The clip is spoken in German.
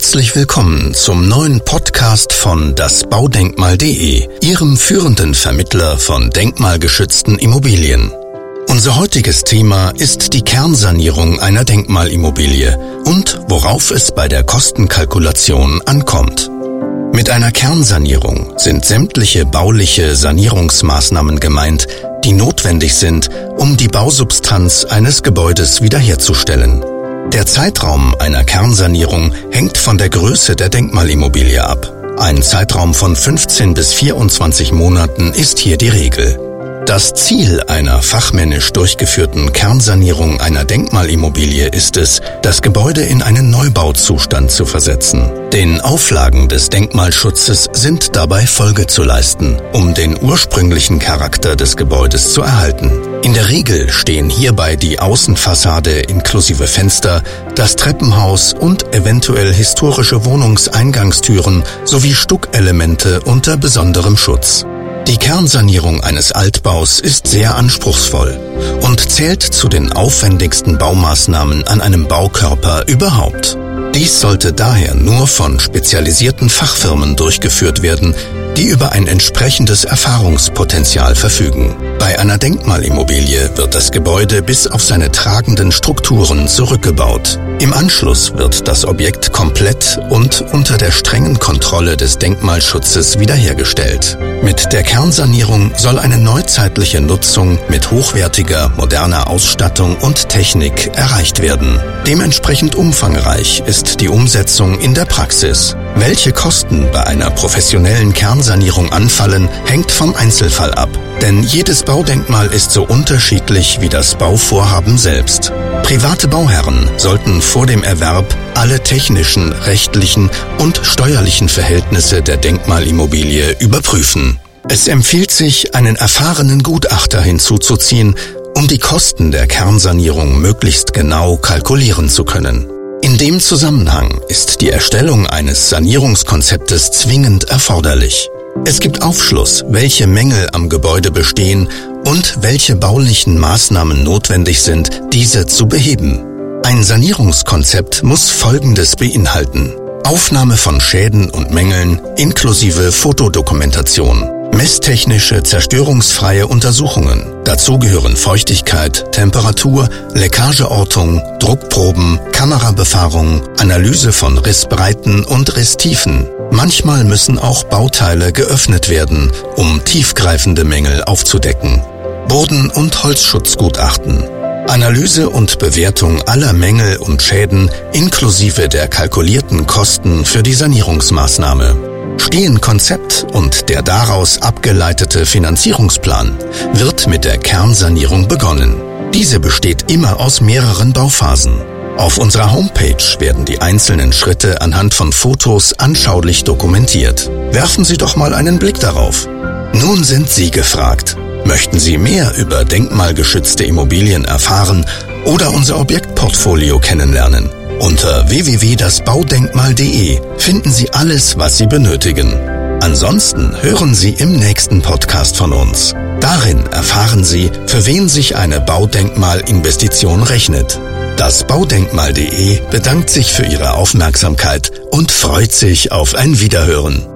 Herzlich willkommen zum neuen Podcast von dasbaudenkmal.de, Ihrem führenden Vermittler von denkmalgeschützten Immobilien. Unser heutiges Thema ist die Kernsanierung einer Denkmalimmobilie und worauf es bei der Kostenkalkulation ankommt. Mit einer Kernsanierung sind sämtliche bauliche Sanierungsmaßnahmen gemeint, die notwendig sind, um die Bausubstanz eines Gebäudes wiederherzustellen. Der Zeitraum einer Kernsanierung hängt von der Größe der Denkmalimmobilie ab. Ein Zeitraum von 15 bis 24 Monaten ist hier die Regel. Das Ziel einer fachmännisch durchgeführten Kernsanierung einer Denkmalimmobilie ist es, das Gebäude in einen Neubauzustand zu versetzen. Den Auflagen des Denkmalschutzes sind dabei Folge zu leisten, um den ursprünglichen Charakter des Gebäudes zu erhalten. In der Regel stehen hierbei die Außenfassade inklusive Fenster, das Treppenhaus und eventuell historische Wohnungseingangstüren sowie Stuckelemente unter besonderem Schutz. Die Kernsanierung eines Altbaus ist sehr anspruchsvoll und zählt zu den aufwendigsten Baumaßnahmen an einem Baukörper überhaupt. Dies sollte daher nur von spezialisierten Fachfirmen durchgeführt werden, die über ein entsprechendes Erfahrungspotenzial verfügen. Bei einer Denkmalimmobilie wird das Gebäude bis auf seine tragenden Strukturen zurückgebaut. Im Anschluss wird das Objekt komplett und unter der strengen Kontrolle des Denkmalschutzes wiederhergestellt. Mit der Kernsanierung soll eine neuzeitliche Nutzung mit hochwertiger, moderner Ausstattung und Technik erreicht werden. Dementsprechend umfangreich ist die Umsetzung in der Praxis. Welche Kosten bei einer professionellen Kernsanierung anfallen, hängt vom Einzelfall ab. Denn jedes Baudenkmal ist so unterschiedlich wie das Bauvorhaben selbst. Private Bauherren sollten vor dem Erwerb alle technischen, rechtlichen und steuerlichen Verhältnisse der Denkmalimmobilie überprüfen. Es empfiehlt sich, einen erfahrenen Gutachter hinzuzuziehen, um die Kosten der Kernsanierung möglichst genau kalkulieren zu können. In dem Zusammenhang ist die Erstellung eines Sanierungskonzeptes zwingend erforderlich. Es gibt Aufschluss, welche Mängel am Gebäude bestehen und welche baulichen Maßnahmen notwendig sind, diese zu beheben. Ein Sanierungskonzept muss Folgendes beinhalten. Aufnahme von Schäden und Mängeln inklusive Fotodokumentation. Messtechnische zerstörungsfreie Untersuchungen. Dazu gehören Feuchtigkeit, Temperatur, Leckageortung, Druckproben, Kamerabefahrung, Analyse von Rissbreiten und Risstiefen. Manchmal müssen auch Bauteile geöffnet werden, um tiefgreifende Mängel aufzudecken. Boden- und Holzschutzgutachten. Analyse und Bewertung aller Mängel und Schäden inklusive der kalkulierten Kosten für die Sanierungsmaßnahme. Stehen Konzept und der daraus abgeleitete Finanzierungsplan wird mit der Kernsanierung begonnen. Diese besteht immer aus mehreren Bauphasen. Auf unserer Homepage werden die einzelnen Schritte anhand von Fotos anschaulich dokumentiert. Werfen Sie doch mal einen Blick darauf. Nun sind Sie gefragt. Möchten Sie mehr über denkmalgeschützte Immobilien erfahren oder unser Objektportfolio kennenlernen? Unter www.dasbaudenkmal.de finden Sie alles, was Sie benötigen. Ansonsten hören Sie im nächsten Podcast von uns. Darin erfahren Sie, für wen sich eine Baudenkmalinvestition rechnet. Das Baudenkmal.de bedankt sich für Ihre Aufmerksamkeit und freut sich auf ein Wiederhören.